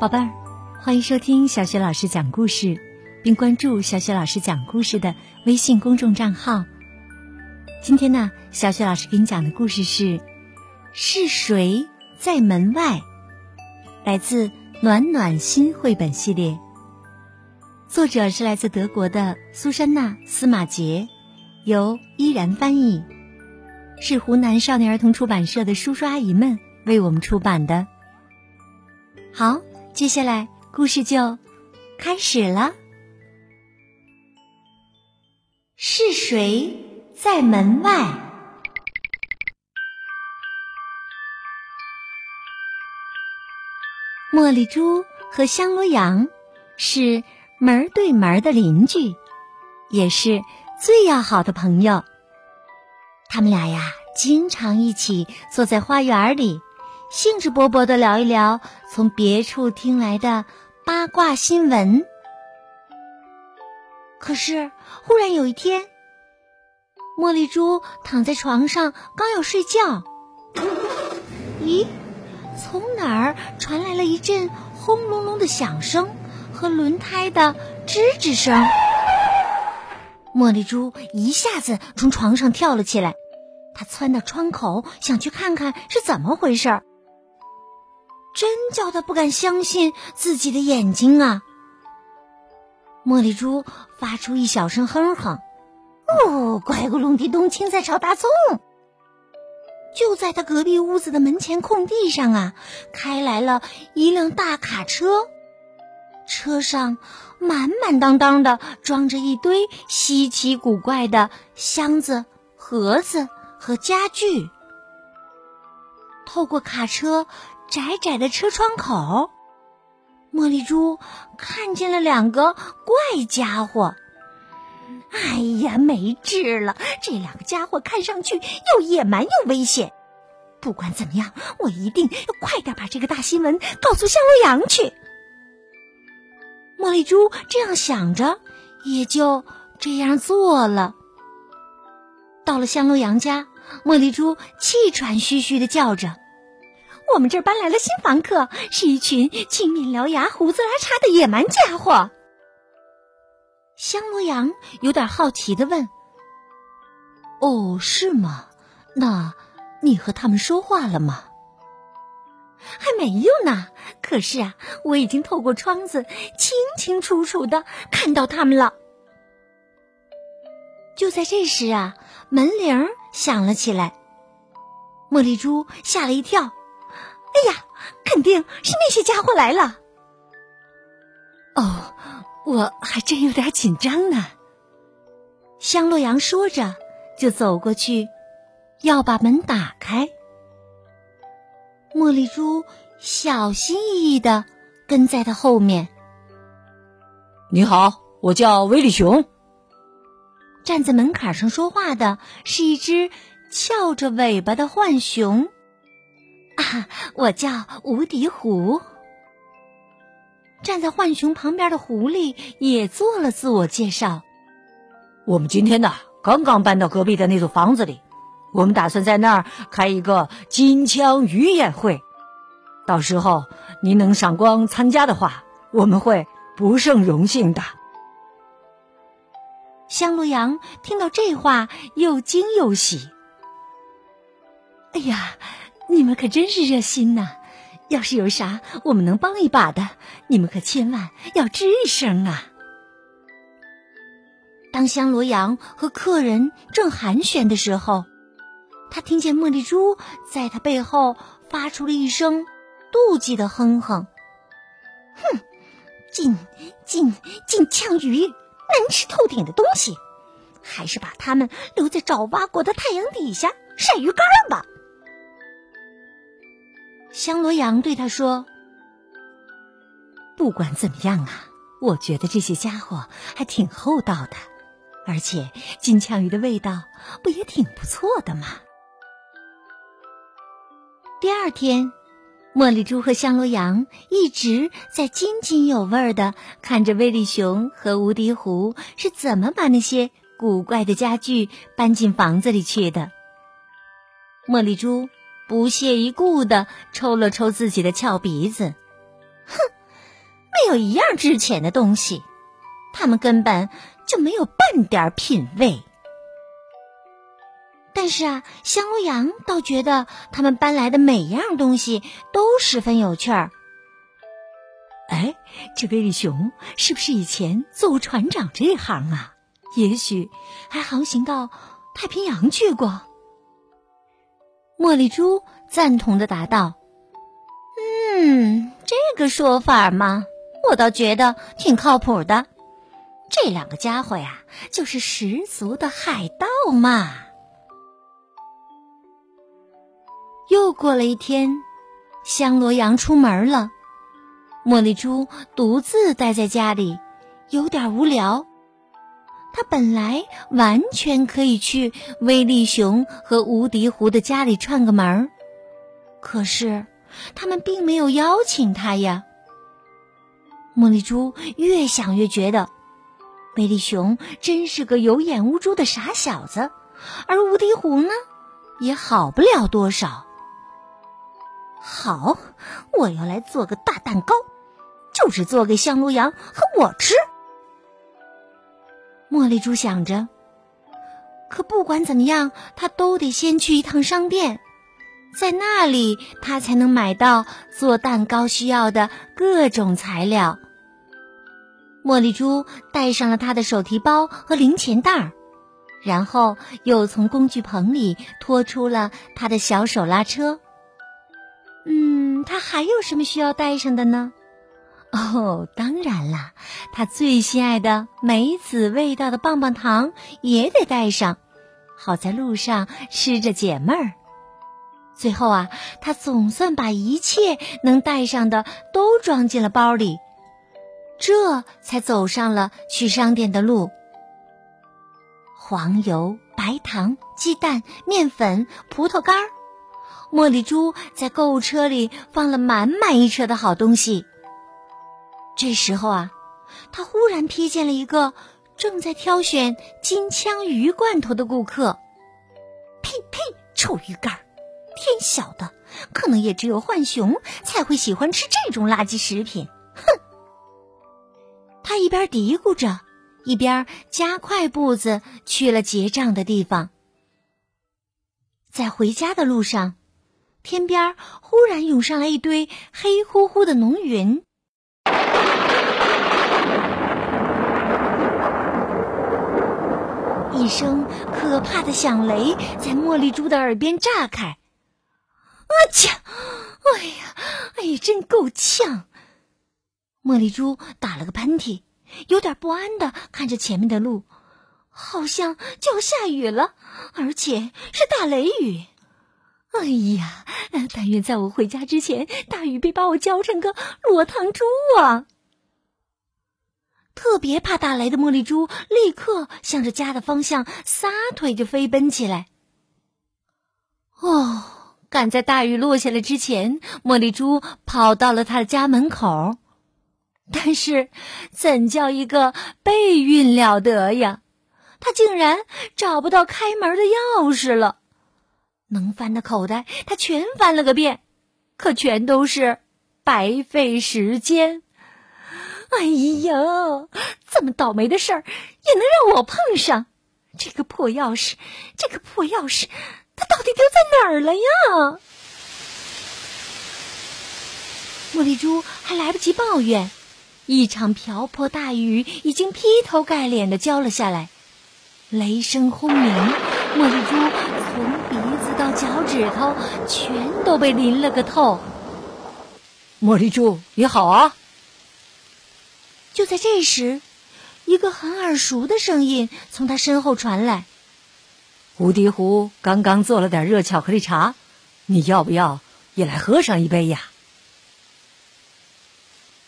宝贝儿，欢迎收听小雪老师讲故事，并关注小雪老师讲故事的微信公众账号。今天呢，小雪老师给你讲的故事是：是谁在门外？来自暖暖心绘本系列，作者是来自德国的苏珊娜·司马杰，由依然翻译，是湖南少年儿童出版社的叔叔阿姨们为我们出版的。好。接下来故事就开始了。是谁在门外？茉莉猪和香罗羊是门对门的邻居，也是最要好的朋友。他们俩呀，经常一起坐在花园里。兴致勃勃的聊一聊从别处听来的八卦新闻。可是，忽然有一天，茉莉猪躺在床上，刚要睡觉，咦，从哪儿传来了一阵轰隆隆的响声和轮胎的吱吱声？茉莉猪一下子从床上跳了起来，她窜到窗口，想去看看是怎么回事儿。真叫他不敢相信自己的眼睛啊！茉莉猪发出一小声哼哼，哦，乖咕隆滴咚，青菜炒大葱。就在他隔壁屋子的门前空地上啊，开来了一辆大卡车，车上满满当当的装着一堆稀奇古怪的箱子、盒子和家具。透过卡车。窄窄的车窗口，茉莉猪看见了两个怪家伙。哎呀，没治了！这两个家伙看上去又野蛮又危险。不管怎么样，我一定要快点把这个大新闻告诉香罗阳去。茉莉猪这样想着，也就这样做了。到了香罗羊家，茉莉猪气喘吁吁的叫着。我们这儿搬来了新房客，是一群青面獠牙、胡子拉碴的野蛮家伙。香罗羊有点好奇的问：“哦，是吗？那你和他们说话了吗？”“还没有呢。可是啊，我已经透过窗子清清楚楚的看到他们了。”就在这时啊，门铃响了起来。茉莉猪吓了一跳。哎呀，肯定是那些家伙来了。哦，我还真有点紧张呢。香洛阳说着，就走过去，要把门打开。茉莉珠小心翼翼的跟在他后面。你好，我叫威利熊。站在门槛上说话的是一只翘着尾巴的浣熊。啊，我叫无敌狐。站在浣熊旁边的狐狸也做了自我介绍。我们今天呢，刚刚搬到隔壁的那座房子里，我们打算在那儿开一个金枪鱼宴会。到时候您能赏光参加的话，我们会不胜荣幸的。香洛阳听到这话，又惊又喜。哎呀！你们可真是热心呐！要是有啥我们能帮一把的，你们可千万要吱一声啊！当香罗阳和客人正寒暄的时候，他听见茉莉猪在他背后发出了一声妒忌的哼哼：“哼，金金金枪鱼，难吃透顶的东西，还是把它们留在爪哇国的太阳底下晒鱼干吧。”香罗阳对他说：“不管怎么样啊，我觉得这些家伙还挺厚道的，而且金枪鱼的味道不也挺不错的吗？”第二天，茉莉猪和香罗阳一直在津津有味的看着威利熊和无敌狐是怎么把那些古怪的家具搬进房子里去的。茉莉猪。不屑一顾的抽了抽自己的翘鼻子，哼，没有一样值钱的东西，他们根本就没有半点品味。但是啊，香炉羊倒觉得他们搬来的每样东西都十分有趣儿。哎，这威利熊是不是以前做船长这行啊？也许还航行到太平洋去过。茉莉珠赞同的答道：“嗯，这个说法嘛，我倒觉得挺靠谱的。这两个家伙呀，就是十足的海盗嘛。”又过了一天，香罗羊出门了，茉莉猪独自待在家里，有点无聊。他本来完全可以去威力熊和无敌狐的家里串个门，可是他们并没有邀请他呀。茉莉猪越想越觉得，威力熊真是个有眼无珠的傻小子，而无敌狐呢，也好不了多少。好，我要来做个大蛋糕，就是做给香炉羊和我吃。茉莉猪想着，可不管怎么样，他都得先去一趟商店，在那里他才能买到做蛋糕需要的各种材料。茉莉猪带上了他的手提包和零钱袋，然后又从工具棚里拖出了他的小手拉车。嗯，他还有什么需要带上的呢？哦，当然啦，他最心爱的梅子味道的棒棒糖也得带上，好在路上吃着解闷儿。最后啊，他总算把一切能带上的都装进了包里，这才走上了去商店的路。黄油、白糖、鸡蛋、面粉、葡萄干儿，茉莉猪在购物车里放了满满一车的好东西。这时候啊，他忽然瞥见了一个正在挑选金枪鱼罐头的顾客。呸呸，臭鱼干儿！天晓得，可能也只有浣熊才会喜欢吃这种垃圾食品。哼！他一边嘀咕着，一边加快步子去了结账的地方。在回家的路上，天边忽然涌上来一堆黑乎乎的浓云。一声可怕的响雷在茉莉猪的耳边炸开，啊切！哎呀，哎呀，真够呛！茉莉猪打了个喷嚏，有点不安的看着前面的路，好像就要下雨了，而且是大雷雨。哎呀，但愿在我回家之前，大雨别把我浇成个落汤猪啊！特别怕打雷的茉莉猪立刻向着家的方向撒腿就飞奔起来。哦，赶在大雨落下来之前，茉莉猪跑到了他的家门口，但是怎叫一个背运了得呀！他竟然找不到开门的钥匙了，能翻的口袋他全翻了个遍，可全都是白费时间。哎呀，这么倒霉的事儿也能让我碰上！这个破钥匙，这个破钥匙，它到底丢在哪儿了呀？茉莉珠还来不及抱怨，一场瓢泼大雨已经劈头盖脸的浇了下来，雷声轰鸣，茉莉珠从鼻子到脚趾头全都被淋了个透。茉莉珠，你好啊！就在这时，一个很耳熟的声音从他身后传来：“无敌狐刚刚做了点热巧克力茶，你要不要也来喝上一杯呀？”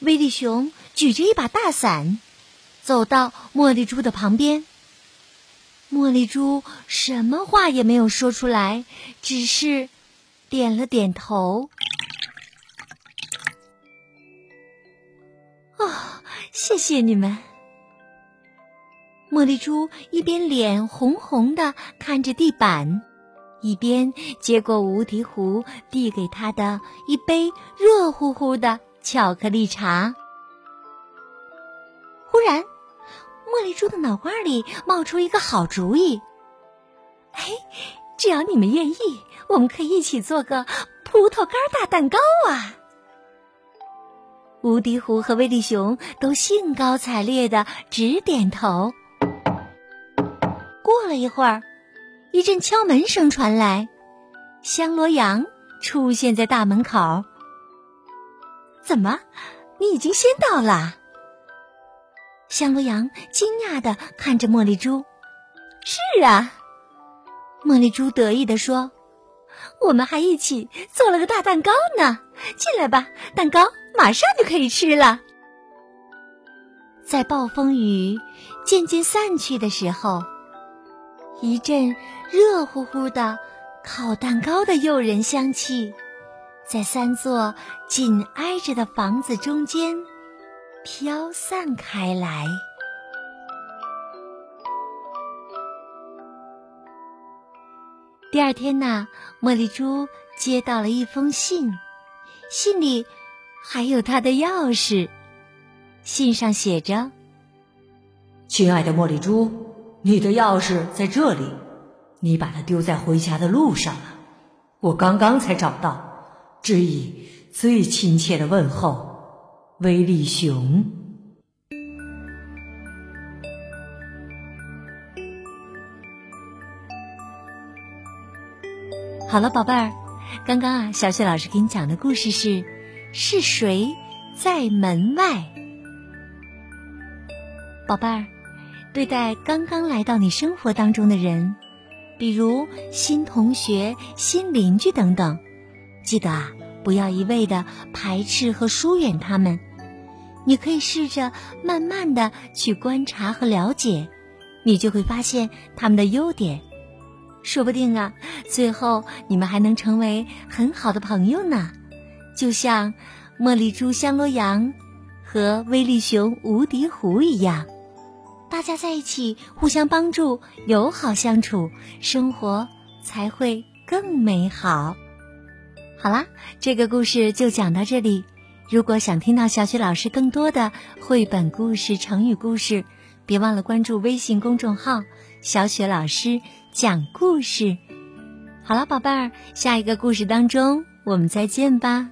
威力熊举着一把大伞，走到茉莉猪的旁边。茉莉猪什么话也没有说出来，只是点了点头。谢谢你们。茉莉猪一边脸红红的看着地板，一边接过无敌壶递给他的一杯热乎乎的巧克力茶。忽然，茉莉猪的脑瓜里冒出一个好主意。哎，只要你们愿意，我们可以一起做个葡萄干大蛋糕啊！无敌狐和威力熊都兴高采烈的直点头。过了一会儿，一阵敲门声传来，香罗羊出现在大门口。怎么，你已经先到了？香罗羊惊讶的看着茉莉猪。是啊，茉莉猪得意的说：“我们还一起做了个大蛋糕呢。进来吧，蛋糕马上就可以吃了。”在暴风雨渐渐散去的时候，一阵热乎乎的烤蛋糕的诱人香气。在三座紧挨着的房子中间飘散开来。第二天呢，茉莉猪接到了一封信，信里还有她的钥匙。信上写着：“亲爱的茉莉猪，你的钥匙在这里，你把它丢在回家的路上了，我刚刚才找到。”致以最亲切的问候，威力熊。好了，宝贝儿，刚刚啊，小雪老师给你讲的故事是：是谁在门外？宝贝儿，对待刚刚来到你生活当中的人，比如新同学、新邻居等等。记得啊，不要一味的排斥和疏远他们。你可以试着慢慢的去观察和了解，你就会发现他们的优点。说不定啊，最后你们还能成为很好的朋友呢。就像茉莉猪香罗羊和威力熊无敌狐一样，大家在一起互相帮助，友好相处，生活才会更美好。好啦，这个故事就讲到这里。如果想听到小雪老师更多的绘本故事、成语故事，别忘了关注微信公众号“小雪老师讲故事”。好了，宝贝儿，下一个故事当中我们再见吧。